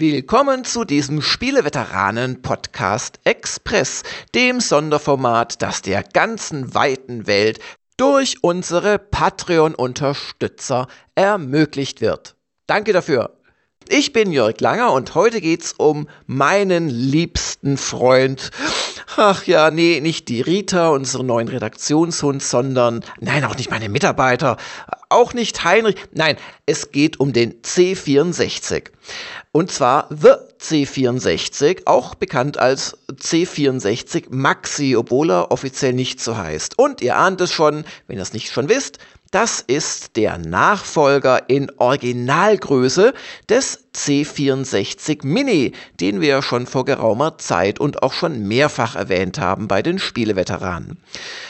Willkommen zu diesem Spieleveteranen-Podcast Express, dem Sonderformat, das der ganzen weiten Welt durch unsere Patreon-Unterstützer ermöglicht wird. Danke dafür. Ich bin Jörg Langer und heute geht's um meinen liebsten Freund. Ach ja, nee, nicht die Rita, unseren neuen Redaktionshund, sondern, nein, auch nicht meine Mitarbeiter, auch nicht Heinrich, nein, es geht um den C64. Und zwar The C64, auch bekannt als C64 Maxi, obwohl er offiziell nicht so heißt. Und ihr ahnt es schon, wenn ihr es nicht schon wisst, das ist der Nachfolger in Originalgröße des C64 Mini, den wir schon vor geraumer Zeit und auch schon mehrfach erwähnt haben bei den Spieleveteranen.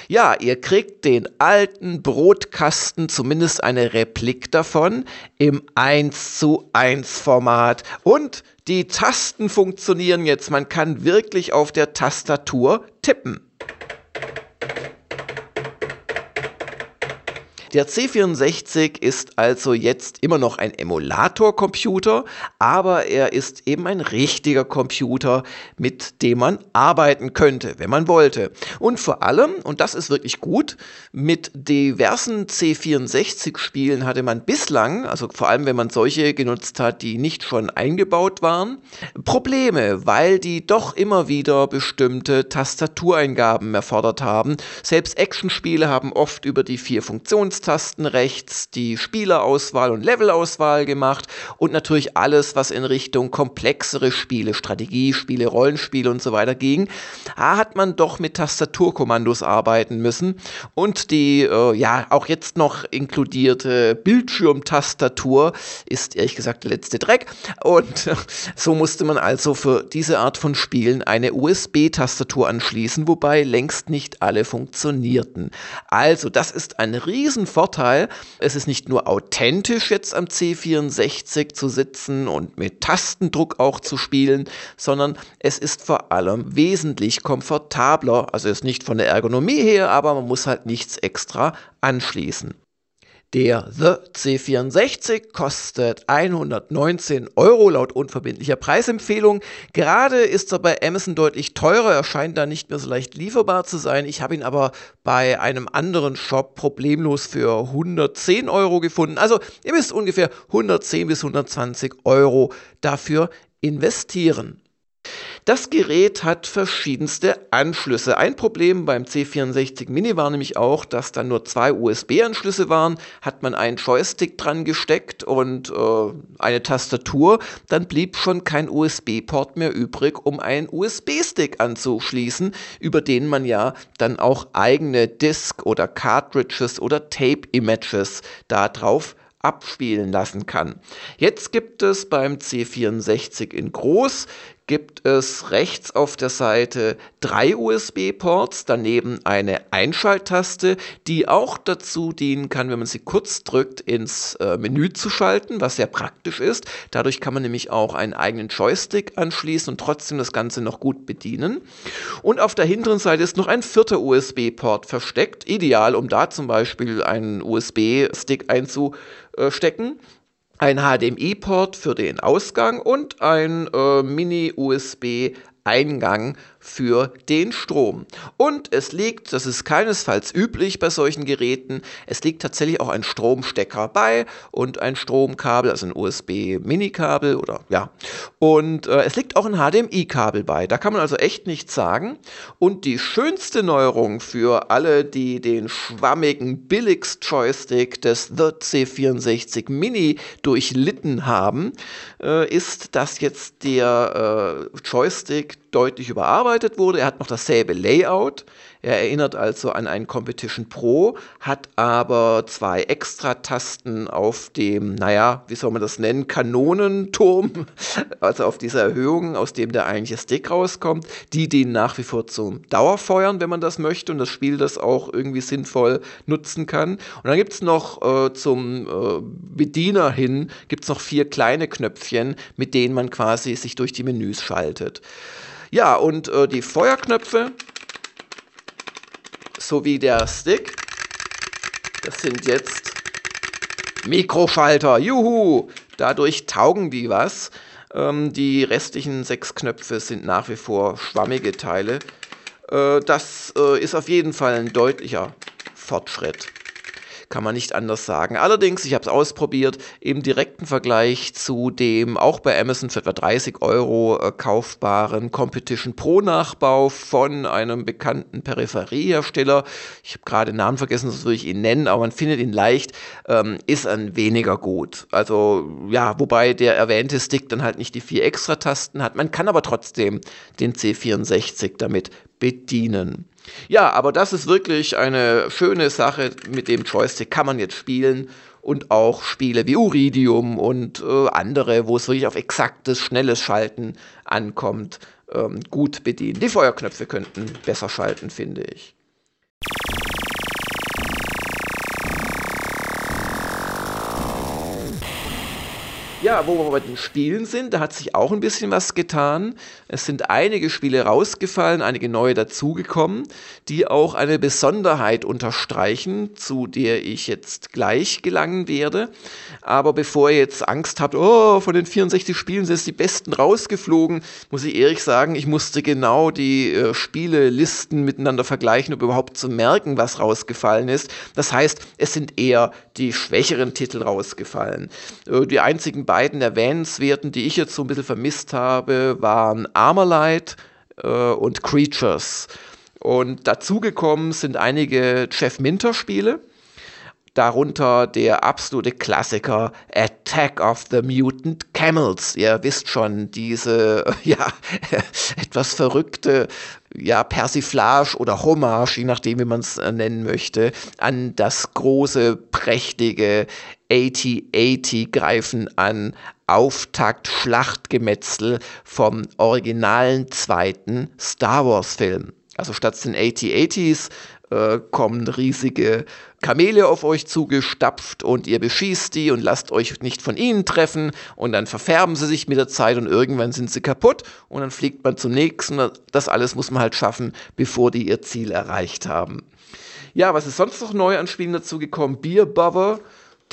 Ja, ihr kriegt den alten Brotkasten, zumindest eine Replik davon, im 1 zu 1 Format und die Tasten funktionieren jetzt. Man kann wirklich auf der Tastatur tippen. Der C64 ist also jetzt immer noch ein Emulator-Computer, aber er ist eben ein richtiger Computer, mit dem man arbeiten könnte, wenn man wollte. Und vor allem, und das ist wirklich gut, mit diversen C64-Spielen hatte man bislang, also vor allem wenn man solche genutzt hat, die nicht schon eingebaut waren, Probleme, weil die doch immer wieder bestimmte Tastatureingaben erfordert haben. Selbst Actionspiele haben oft über die vier Funktions Maustasten rechts die Spielerauswahl und Levelauswahl gemacht und natürlich alles, was in Richtung komplexere Spiele, Strategiespiele, Rollenspiele und so weiter ging. Da hat man doch mit Tastaturkommandos arbeiten müssen und die äh, ja auch jetzt noch inkludierte Bildschirmtastatur ist ehrlich gesagt der letzte Dreck und so musste man also für diese Art von Spielen eine USB-Tastatur anschließen, wobei längst nicht alle funktionierten. Also das ist ein riesen Vorteil. Es ist nicht nur authentisch jetzt am C64 zu sitzen und mit Tastendruck auch zu spielen, sondern es ist vor allem wesentlich komfortabler. Also ist nicht von der Ergonomie her, aber man muss halt nichts extra anschließen. Der The C64 kostet 119 Euro laut unverbindlicher Preisempfehlung. Gerade ist er bei Amazon deutlich teurer, er scheint da nicht mehr so leicht lieferbar zu sein. Ich habe ihn aber bei einem anderen Shop problemlos für 110 Euro gefunden. Also ihr müsst ungefähr 110 bis 120 Euro dafür investieren. Das Gerät hat verschiedenste Anschlüsse. Ein Problem beim C64 Mini war nämlich auch, dass da nur zwei USB-Anschlüsse waren. Hat man einen Joystick dran gesteckt und äh, eine Tastatur, dann blieb schon kein USB-Port mehr übrig, um einen USB-Stick anzuschließen, über den man ja dann auch eigene Disk oder Cartridges oder Tape-Images darauf abspielen lassen kann. Jetzt gibt es beim C64 in groß gibt es rechts auf der Seite drei USB-Ports, daneben eine Einschalttaste, die auch dazu dienen kann, wenn man sie kurz drückt, ins äh, Menü zu schalten, was sehr praktisch ist. Dadurch kann man nämlich auch einen eigenen Joystick anschließen und trotzdem das Ganze noch gut bedienen. Und auf der hinteren Seite ist noch ein vierter USB-Port versteckt, ideal, um da zum Beispiel einen USB-Stick einzustecken ein HDMI-Port für den Ausgang und ein äh, Mini-USB Eingang für den Strom. Und es liegt, das ist keinesfalls üblich bei solchen Geräten, es liegt tatsächlich auch ein Stromstecker bei und ein Stromkabel, also ein USB-Mini-Kabel oder ja. Und äh, es liegt auch ein HDMI-Kabel bei. Da kann man also echt nichts sagen. Und die schönste Neuerung für alle, die den schwammigen Billigst-Joystick des The C64 Mini durchlitten haben, äh, ist, dass jetzt der äh, Joystick deutlich überarbeitet wurde. Er hat noch dasselbe Layout. Er erinnert also an einen Competition Pro, hat aber zwei Extra-Tasten auf dem, naja, wie soll man das nennen, Kanonenturm, also auf dieser Erhöhung, aus dem der eigentliche Stick rauskommt. Die dienen nach wie vor zum Dauerfeuern, wenn man das möchte und das Spiel das auch irgendwie sinnvoll nutzen kann. Und dann gibt es noch äh, zum äh, Bediener hin, gibt es noch vier kleine Knöpfchen, mit denen man quasi sich durch die Menüs schaltet. Ja, und äh, die Feuerknöpfe sowie der Stick, das sind jetzt Mikroschalter, juhu! Dadurch taugen die was. Ähm, die restlichen sechs Knöpfe sind nach wie vor schwammige Teile. Äh, das äh, ist auf jeden Fall ein deutlicher Fortschritt kann man nicht anders sagen. Allerdings, ich habe es ausprobiert, im direkten Vergleich zu dem auch bei Amazon für etwa 30 Euro äh, kaufbaren Competition Pro Nachbau von einem bekannten Peripheriehersteller. Ich habe gerade den Namen vergessen, das würde ich ihn nennen, aber man findet ihn leicht, ähm, ist ein weniger gut. Also ja, wobei der erwähnte Stick dann halt nicht die vier Extra-Tasten hat. Man kann aber trotzdem den C64 damit bedienen. Ja, aber das ist wirklich eine schöne Sache. Mit dem Joystick kann man jetzt spielen und auch Spiele wie Uridium und äh, andere, wo es wirklich auf exaktes, schnelles Schalten ankommt, ähm, gut bedienen. Die Feuerknöpfe könnten besser schalten, finde ich. Ja, wo wir bei den Spielen sind, da hat sich auch ein bisschen was getan. Es sind einige Spiele rausgefallen, einige neue dazugekommen, die auch eine Besonderheit unterstreichen, zu der ich jetzt gleich gelangen werde. Aber bevor ihr jetzt Angst habt, oh, von den 64 Spielen sind jetzt die besten rausgeflogen, muss ich ehrlich sagen, ich musste genau die äh, Spielelisten miteinander vergleichen, um überhaupt zu merken, was rausgefallen ist. Das heißt, es sind eher die schwächeren Titel rausgefallen. Äh, die einzigen beiden erwähnenswerten, die ich jetzt so ein bisschen vermisst habe, waren Armorlight äh, und Creatures. Und dazugekommen sind einige Jeff Minter-Spiele. Darunter der absolute Klassiker Attack of the Mutant Camels. Ihr wisst schon, diese ja etwas verrückte ja, Persiflage oder Hommage, je nachdem, wie man es äh, nennen möchte, an das große, prächtige 8080 greifen an Auftakt-Schlachtgemetzel vom originalen zweiten Star Wars-Film. Also statt den 8080s äh, kommen riesige Kamele auf euch zugestapft und ihr beschießt die und lasst euch nicht von ihnen treffen und dann verfärben sie sich mit der Zeit und irgendwann sind sie kaputt und dann fliegt man zum nächsten. Das alles muss man halt schaffen, bevor die ihr Ziel erreicht haben. Ja, was ist sonst noch neu an Spielen dazu gekommen? Beer Bother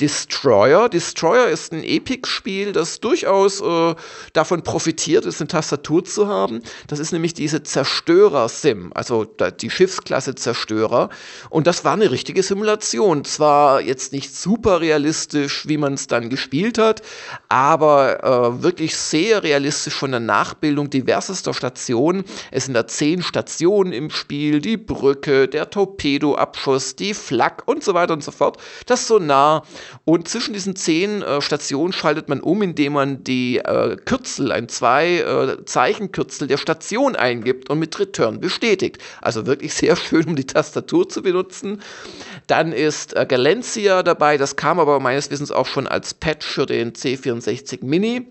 Destroyer. Destroyer ist ein Epic-Spiel, das durchaus äh, davon profitiert ist, eine Tastatur zu haben. Das ist nämlich diese Zerstörer-Sim, also die Schiffsklasse Zerstörer. Und das war eine richtige Simulation. Zwar jetzt nicht super realistisch, wie man es dann gespielt hat, aber äh, wirklich sehr realistisch von der Nachbildung diversester Stationen. Es sind da zehn Stationen im Spiel, die Brücke, der Torpedoabschuss, die Flak und so weiter und so fort. Das so nah und zwischen diesen zehn äh, Stationen schaltet man um, indem man die äh, Kürzel, ein zwei äh, Zeichenkürzel der Station eingibt und mit Return bestätigt. Also wirklich sehr schön, um die Tastatur zu benutzen. Dann ist äh, Galencia dabei, das kam aber meines Wissens auch schon als Patch für den C64 Mini.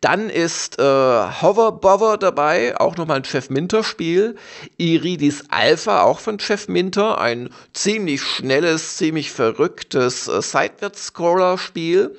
Dann ist äh, Hover Bother dabei, auch nochmal ein Chef Minter Spiel. Iridis Alpha, auch von Chef Minter, ein ziemlich schnelles, ziemlich verrücktes äh, Seitwärts-Scroller-Spiel.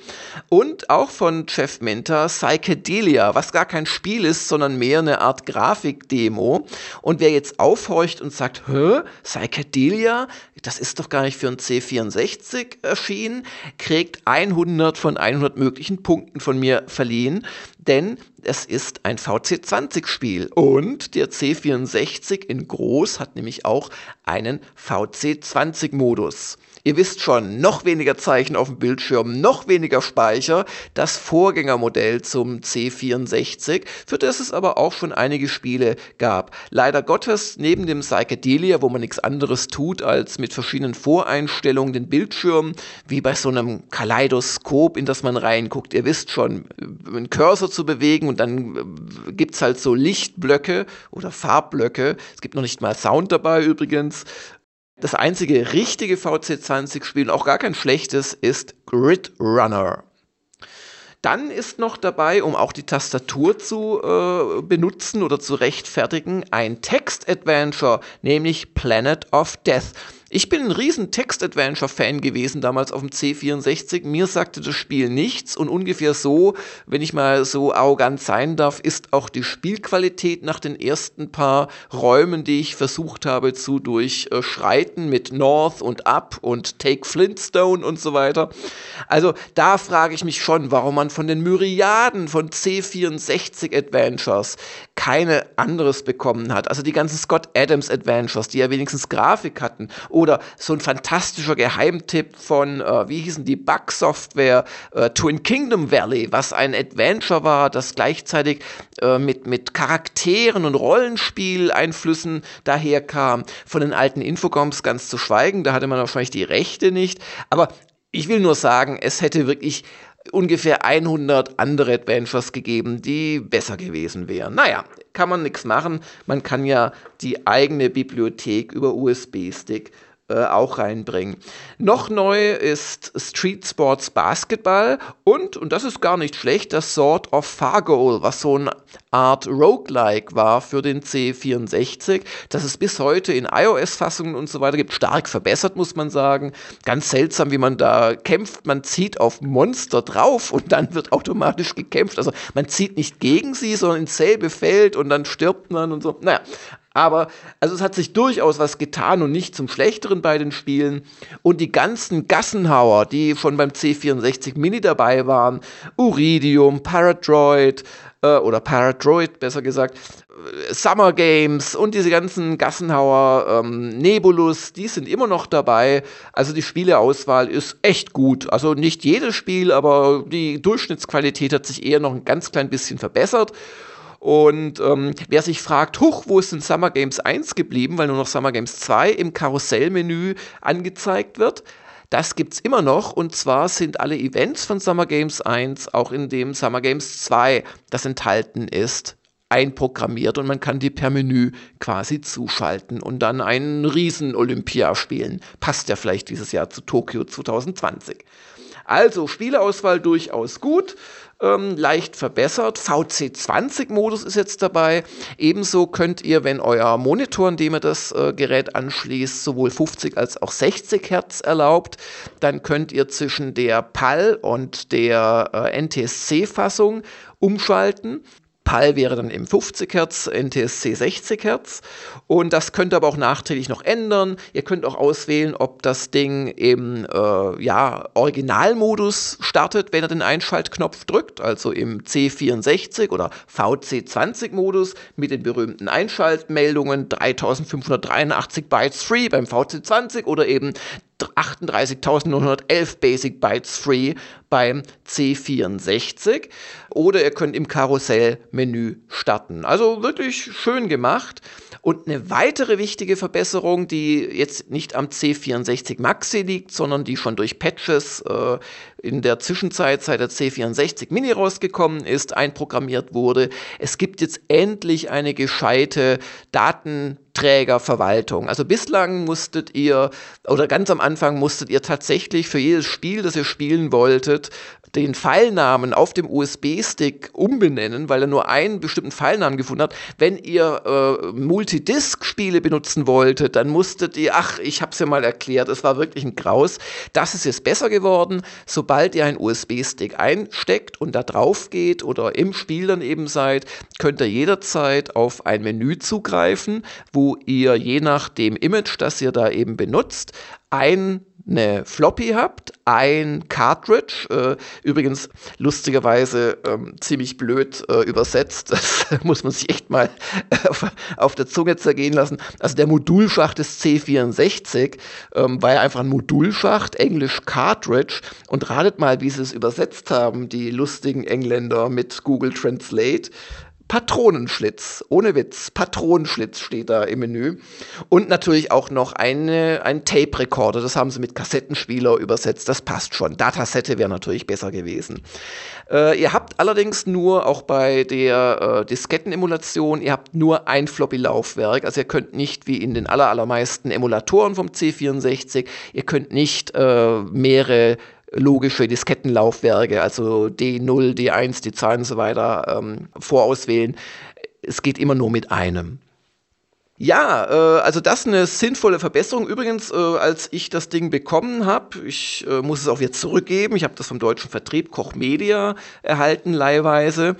Und auch von Chef Minter Psychedelia, was gar kein Spiel ist, sondern mehr eine Art Grafikdemo. Und wer jetzt aufhorcht und sagt, hä, Psychedelia, das ist doch gar nicht für ein C64 erschienen, kriegt 100 von 100 möglichen Punkten von mir verliehen denn es ist ein VC20-Spiel und der C64 in groß hat nämlich auch einen VC20-Modus. Ihr wisst schon, noch weniger Zeichen auf dem Bildschirm, noch weniger Speicher, das Vorgängermodell zum C64, für das es aber auch schon einige Spiele gab. Leider Gottes, neben dem Psychedelia, wo man nichts anderes tut, als mit verschiedenen Voreinstellungen den Bildschirm, wie bei so einem Kaleidoskop, in das man reinguckt. Ihr wisst schon, einen Cursor zu bewegen und dann äh, gibt es halt so Lichtblöcke oder Farbblöcke. Es gibt noch nicht mal Sound dabei übrigens. Das einzige richtige VC20-Spiel, auch gar kein schlechtes, ist Grid Runner. Dann ist noch dabei, um auch die Tastatur zu äh, benutzen oder zu rechtfertigen, ein Text-Adventure, nämlich Planet of Death. Ich bin ein riesen Text-Adventure-Fan gewesen damals auf dem C64. Mir sagte das Spiel nichts und ungefähr so, wenn ich mal so arrogant sein darf, ist auch die Spielqualität nach den ersten paar Räumen, die ich versucht habe zu durchschreiten mit North und Up und Take Flintstone und so weiter. Also da frage ich mich schon, warum man von den Myriaden von C64 Adventures keine anderes bekommen hat. Also die ganzen Scott Adams Adventures, die ja wenigstens Grafik hatten oder so ein fantastischer Geheimtipp von, äh, wie hießen die, Bug Software, äh, Twin Kingdom Valley, was ein Adventure war, das gleichzeitig äh, mit, mit Charakteren und Rollenspieleinflüssen daherkam. Von den alten Infocoms ganz zu schweigen, da hatte man wahrscheinlich die Rechte nicht. Aber ich will nur sagen, es hätte wirklich ungefähr 100 andere Adventures gegeben, die besser gewesen wären. Naja, kann man nichts machen. Man kann ja die eigene Bibliothek über USB-Stick äh, auch reinbringen. Noch neu ist Street Sports Basketball und, und das ist gar nicht schlecht, das Sword of Fargoal, was so eine Art Roguelike war für den C64, das es bis heute in iOS-Fassungen und so weiter gibt, stark verbessert, muss man sagen. Ganz seltsam, wie man da kämpft. Man zieht auf Monster drauf und dann wird automatisch gekämpft. Also man zieht nicht gegen sie, sondern ins selbe Feld und dann stirbt man und so. Naja, aber also es hat sich durchaus was getan und nicht zum Schlechteren bei den Spielen. Und die ganzen Gassenhauer, die schon beim C64 Mini dabei waren, Uridium, Paradroid äh, oder Paradroid besser gesagt, äh, Summer Games und diese ganzen Gassenhauer, ähm, Nebulus, die sind immer noch dabei. Also die Spieleauswahl ist echt gut. Also nicht jedes Spiel, aber die Durchschnittsqualität hat sich eher noch ein ganz klein bisschen verbessert. Und ähm, wer sich fragt, huch, wo ist denn Summer Games 1 geblieben, weil nur noch Summer Games 2 im Karussellmenü angezeigt wird, das gibt es immer noch. Und zwar sind alle Events von Summer Games 1 auch in dem Summer Games 2, das enthalten ist, einprogrammiert. Und man kann die per Menü quasi zuschalten und dann einen riesen Olympia spielen. Passt ja vielleicht dieses Jahr zu Tokio 2020. Also Spieleauswahl durchaus gut ähm, leicht verbessert. VC20-Modus ist jetzt dabei. Ebenso könnt ihr, wenn euer Monitor, an dem ihr das äh, Gerät anschließt, sowohl 50 als auch 60 Hertz erlaubt, dann könnt ihr zwischen der PAL und der äh, NTSC-Fassung umschalten. PAL wäre dann eben 50 Hertz, NTSC 60 Hertz. Und das könnt ihr aber auch nachträglich noch ändern. Ihr könnt auch auswählen, ob das Ding im äh, ja, Originalmodus startet, wenn ihr den Einschaltknopf drückt, also im C64 oder VC20-Modus mit den berühmten Einschaltmeldungen 3583 Bytes free beim VC20 oder eben 38.911 Basic Bytes Free beim C64 oder ihr könnt im Karussellmenü starten. Also wirklich schön gemacht. Und eine weitere wichtige Verbesserung, die jetzt nicht am C64 Maxi liegt, sondern die schon durch Patches äh, in der Zwischenzeit seit der C64 Mini rausgekommen ist, einprogrammiert wurde. Es gibt jetzt endlich eine gescheite Datenträgerverwaltung. Also bislang musstet ihr, oder ganz am Anfang musstet ihr tatsächlich für jedes Spiel, das ihr spielen wolltet, den Pfeilnamen auf dem USB-Stick umbenennen, weil er nur einen bestimmten Pfeilnamen gefunden hat. Wenn ihr äh, Multidisk-Spiele benutzen wolltet, dann musstet ihr, ach, ich habe es ja mal erklärt, es war wirklich ein Graus. Das ist jetzt besser geworden. Sobald ihr einen USB-Stick einsteckt und da drauf geht oder im Spiel dann eben seid, könnt ihr jederzeit auf ein Menü zugreifen, wo ihr je nach dem Image, das ihr da eben benutzt, ein eine Floppy habt, ein Cartridge, äh, übrigens lustigerweise ähm, ziemlich blöd äh, übersetzt, das muss man sich echt mal auf, auf, der Zunge zergehen lassen. Also der Modulschacht des C64 ähm, war ja einfach ein Modulschacht, Englisch Cartridge und ratet mal, wie sie es übersetzt haben, die lustigen Engländer mit Google Translate. Patronenschlitz. Ohne Witz. Patronenschlitz steht da im Menü. Und natürlich auch noch eine, ein Tape-Recorder. Das haben sie mit Kassettenspieler übersetzt. Das passt schon. Datasette wäre natürlich besser gewesen. Äh, ihr habt allerdings nur, auch bei der äh, Disketten-Emulation, ihr habt nur ein Floppy-Laufwerk. Also ihr könnt nicht, wie in den aller, allermeisten Emulatoren vom C64, ihr könnt nicht äh, mehrere logische Diskettenlaufwerke, also D0, D1, D2 und so weiter, ähm, vorauswählen. Es geht immer nur mit einem. Ja, äh, also das ist eine sinnvolle Verbesserung. Übrigens, äh, als ich das Ding bekommen habe, ich äh, muss es auch jetzt zurückgeben, ich habe das vom deutschen Vertrieb Koch Media erhalten, leihweise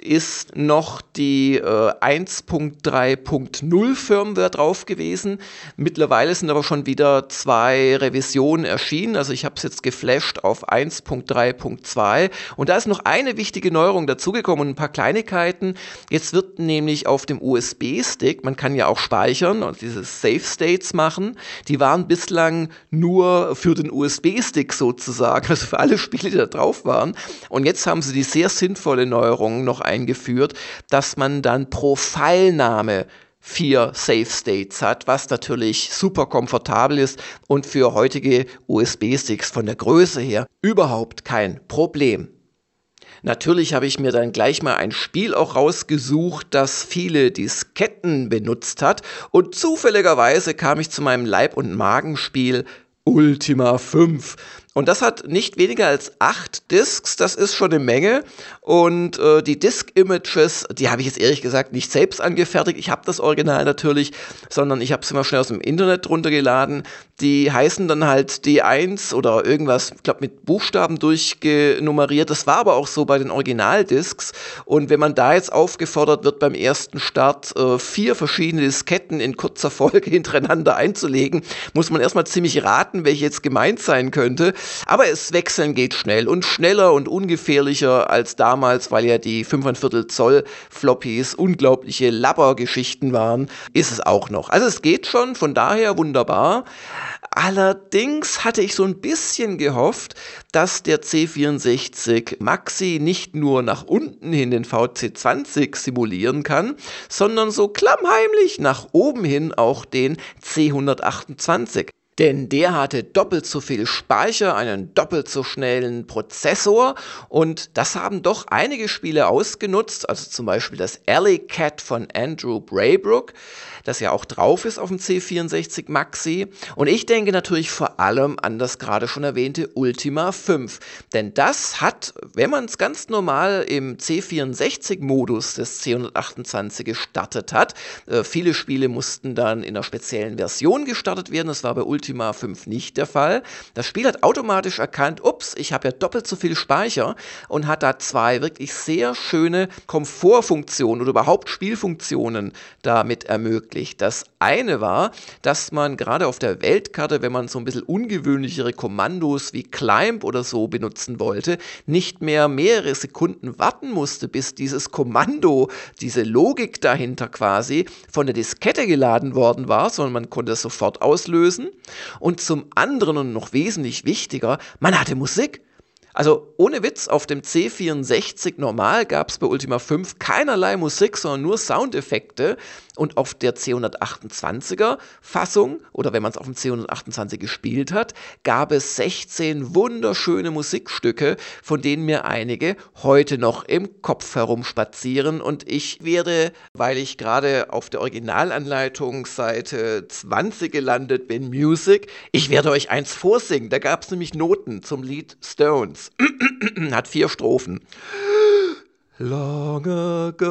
ist noch die äh, 1.3.0 Firmware drauf gewesen. Mittlerweile sind aber schon wieder zwei Revisionen erschienen. Also ich habe es jetzt geflasht auf 1.3.2 und da ist noch eine wichtige Neuerung dazugekommen und ein paar Kleinigkeiten. Jetzt wird nämlich auf dem USB-Stick, man kann ja auch speichern und diese Safe States machen, die waren bislang nur für den USB-Stick sozusagen, also für alle Spiele, die da drauf waren. Und jetzt haben sie die sehr sinnvolle Neuerung noch eingeführt, dass man dann pro Pfeilnahme vier Safe States hat, was natürlich super komfortabel ist und für heutige USB-Sticks von der Größe her überhaupt kein Problem. Natürlich habe ich mir dann gleich mal ein Spiel auch rausgesucht, das viele Disketten benutzt hat und zufälligerweise kam ich zu meinem Leib- und Magenspiel Ultima 5. Und das hat nicht weniger als acht Discs, das ist schon eine Menge. Und äh, die Disk-Images, die habe ich jetzt ehrlich gesagt nicht selbst angefertigt. Ich habe das Original natürlich, sondern ich habe es immer schnell aus dem Internet runtergeladen. Die heißen dann halt D1 oder irgendwas, ich glaube mit Buchstaben durchgenummeriert. Das war aber auch so bei den Originaldiscs. Und wenn man da jetzt aufgefordert wird, beim ersten Start äh, vier verschiedene Disketten in kurzer Folge hintereinander einzulegen, muss man erstmal ziemlich raten, welche jetzt gemeint sein könnte. Aber es wechseln geht schnell und schneller und ungefährlicher als damals, weil ja die 5,25 Zoll Floppies unglaubliche Labbergeschichten waren, ist es auch noch. Also es geht schon, von daher wunderbar. Allerdings hatte ich so ein bisschen gehofft, dass der C64 Maxi nicht nur nach unten hin den VC20 simulieren kann, sondern so klammheimlich nach oben hin auch den C128 denn der hatte doppelt so viel Speicher, einen doppelt so schnellen Prozessor. Und das haben doch einige Spiele ausgenutzt, also zum Beispiel das Alley Cat von Andrew Braybrook das ja auch drauf ist auf dem C64 Maxi. Und ich denke natürlich vor allem an das gerade schon erwähnte Ultima 5. Denn das hat, wenn man es ganz normal im C64-Modus des C128 gestartet hat, äh, viele Spiele mussten dann in einer speziellen Version gestartet werden. Das war bei Ultima 5 nicht der Fall. Das Spiel hat automatisch erkannt, ups, ich habe ja doppelt so viel Speicher und hat da zwei wirklich sehr schöne Komfortfunktionen oder überhaupt Spielfunktionen damit ermöglicht wirklich. Das eine war, dass man gerade auf der Weltkarte, wenn man so ein bisschen ungewöhnlichere Kommandos wie Climb oder so benutzen wollte, nicht mehr mehrere Sekunden warten musste, bis dieses Kommando, diese Logik dahinter quasi von der Diskette geladen worden war, sondern man konnte es sofort auslösen. Und zum anderen und noch wesentlich wichtiger, man hatte Musik. Also ohne Witz, auf dem C64 normal gab es bei Ultima 5 keinerlei Musik, sondern nur Soundeffekte. Und auf der C128er Fassung, oder wenn man es auf dem C128 gespielt hat, gab es 16 wunderschöne Musikstücke, von denen mir einige heute noch im Kopf herumspazieren. Und ich werde, weil ich gerade auf der Originalanleitung Seite 20 gelandet bin, Music, ich werde euch eins vorsingen. Da gab es nämlich Noten zum Lied Stones. Hat vier Strophen. Long ago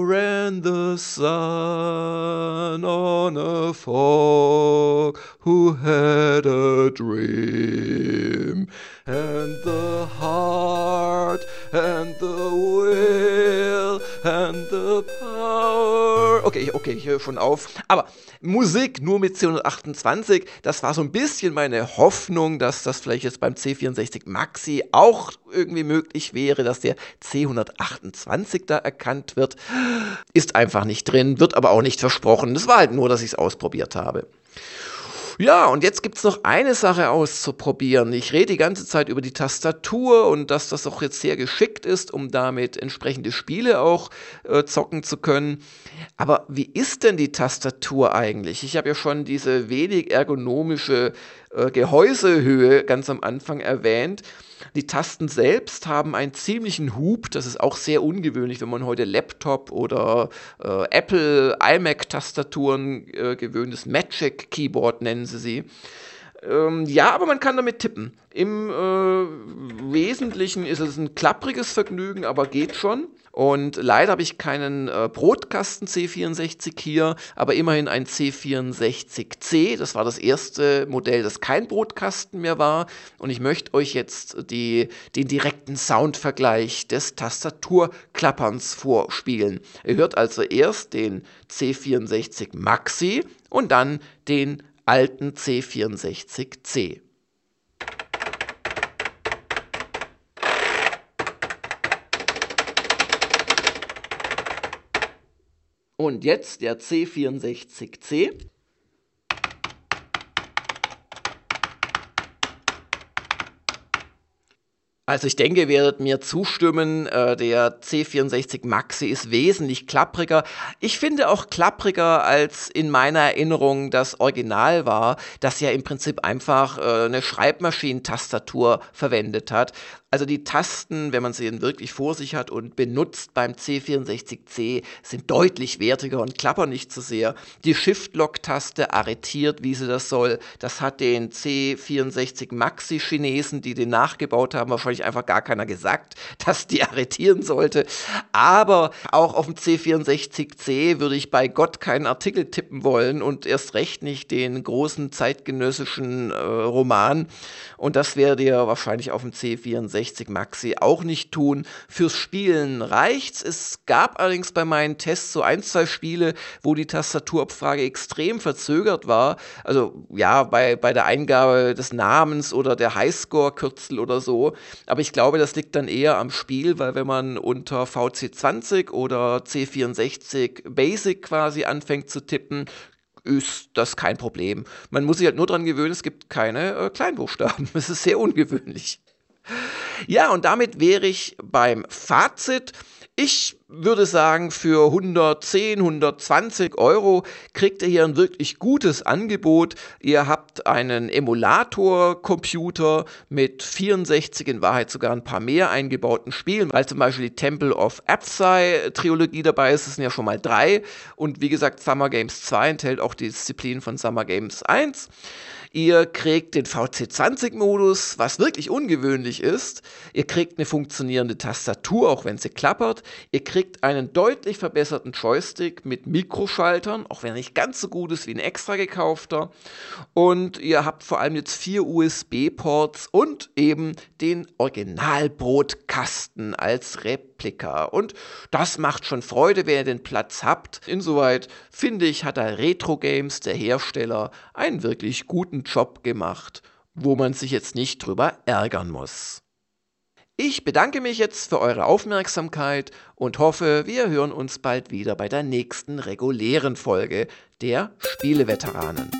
ran the sun on a folk who had a dream, and the heart and the will and the power. Okay, okay, ich höre schon auf. Aber Musik nur mit C128, das war so ein bisschen meine Hoffnung, dass das vielleicht jetzt beim C64 Maxi auch irgendwie möglich wäre, dass der C128 da erkannt wird. Ist einfach nicht drin, wird aber auch nicht versprochen. Das war halt nur, dass ich es ausprobiert habe. Ja, und jetzt gibt es noch eine Sache auszuprobieren. Ich rede die ganze Zeit über die Tastatur und dass das auch jetzt sehr geschickt ist, um damit entsprechende Spiele auch äh, zocken zu können. Aber wie ist denn die Tastatur eigentlich? Ich habe ja schon diese wenig ergonomische äh, Gehäusehöhe ganz am Anfang erwähnt. Die Tasten selbst haben einen ziemlichen Hub. Das ist auch sehr ungewöhnlich, wenn man heute Laptop oder äh, Apple iMac-Tastaturen äh, gewöhnt ist. Magic Keyboard nennen sie sie. Ähm, ja, aber man kann damit tippen. Im äh, Wesentlichen ist es ein klappriges Vergnügen, aber geht schon. Und leider habe ich keinen äh, Brotkasten C64 hier, aber immerhin ein C64C. Das war das erste Modell, das kein Brotkasten mehr war. Und ich möchte euch jetzt die, den direkten Soundvergleich des Tastaturklapperns vorspielen. Ihr hört also erst den C64 Maxi und dann den alten C64C. Und jetzt der C64C. Also ich denke, ihr werdet mir zustimmen, äh, der C64 Maxi ist wesentlich klappriger. Ich finde auch klappriger als in meiner Erinnerung das Original war, das ja im Prinzip einfach äh, eine Schreibmaschinentastatur verwendet hat. Also die Tasten, wenn man sie wirklich vor sich hat und benutzt beim C64C, sind deutlich wertiger und klappern nicht so sehr. Die Shift-Lock-Taste arretiert, wie sie das soll. Das hat den C64 Maxi-Chinesen, die den nachgebaut haben, wahrscheinlich einfach gar keiner gesagt, dass die arretieren sollte. Aber auch auf dem C64C würde ich bei Gott keinen Artikel tippen wollen und erst recht nicht den großen zeitgenössischen äh, Roman. Und das wäre dir wahrscheinlich auf dem C64 60 Maxi auch nicht tun. Fürs Spielen reicht's. Es gab allerdings bei meinen Tests so ein, zwei Spiele, wo die Tastaturabfrage extrem verzögert war. Also ja, bei, bei der Eingabe des Namens oder der Highscore-Kürzel oder so. Aber ich glaube, das liegt dann eher am Spiel, weil wenn man unter VC20 oder C64 Basic quasi anfängt zu tippen, ist das kein Problem. Man muss sich halt nur daran gewöhnen, es gibt keine äh, Kleinbuchstaben. Es ist sehr ungewöhnlich. Ja, und damit wäre ich beim Fazit. Ich würde sagen, für 110, 120 Euro kriegt ihr hier ein wirklich gutes Angebot. Ihr habt einen Emulator-Computer mit 64, in Wahrheit sogar ein paar mehr eingebauten Spielen, weil zum Beispiel die Temple of Apsai-Trilogie dabei ist. Das sind ja schon mal drei. Und wie gesagt, Summer Games 2 enthält auch die Disziplin von Summer Games 1. Ihr kriegt den VC20-Modus, was wirklich ungewöhnlich ist. Ihr kriegt eine funktionierende Tastatur, auch wenn sie klappert. Ihr kriegt einen deutlich verbesserten Joystick mit Mikroschaltern, auch wenn er nicht ganz so gut ist wie ein extra gekaufter. Und ihr habt vor allem jetzt vier USB-Ports und eben den Originalbrotkasten als Replika. Und das macht schon Freude, wenn ihr den Platz habt. Insoweit finde ich, hat der Retro Games, der Hersteller, einen wirklich guten Job gemacht, wo man sich jetzt nicht drüber ärgern muss. Ich bedanke mich jetzt für eure Aufmerksamkeit und hoffe, wir hören uns bald wieder bei der nächsten regulären Folge der Spieleveteranen.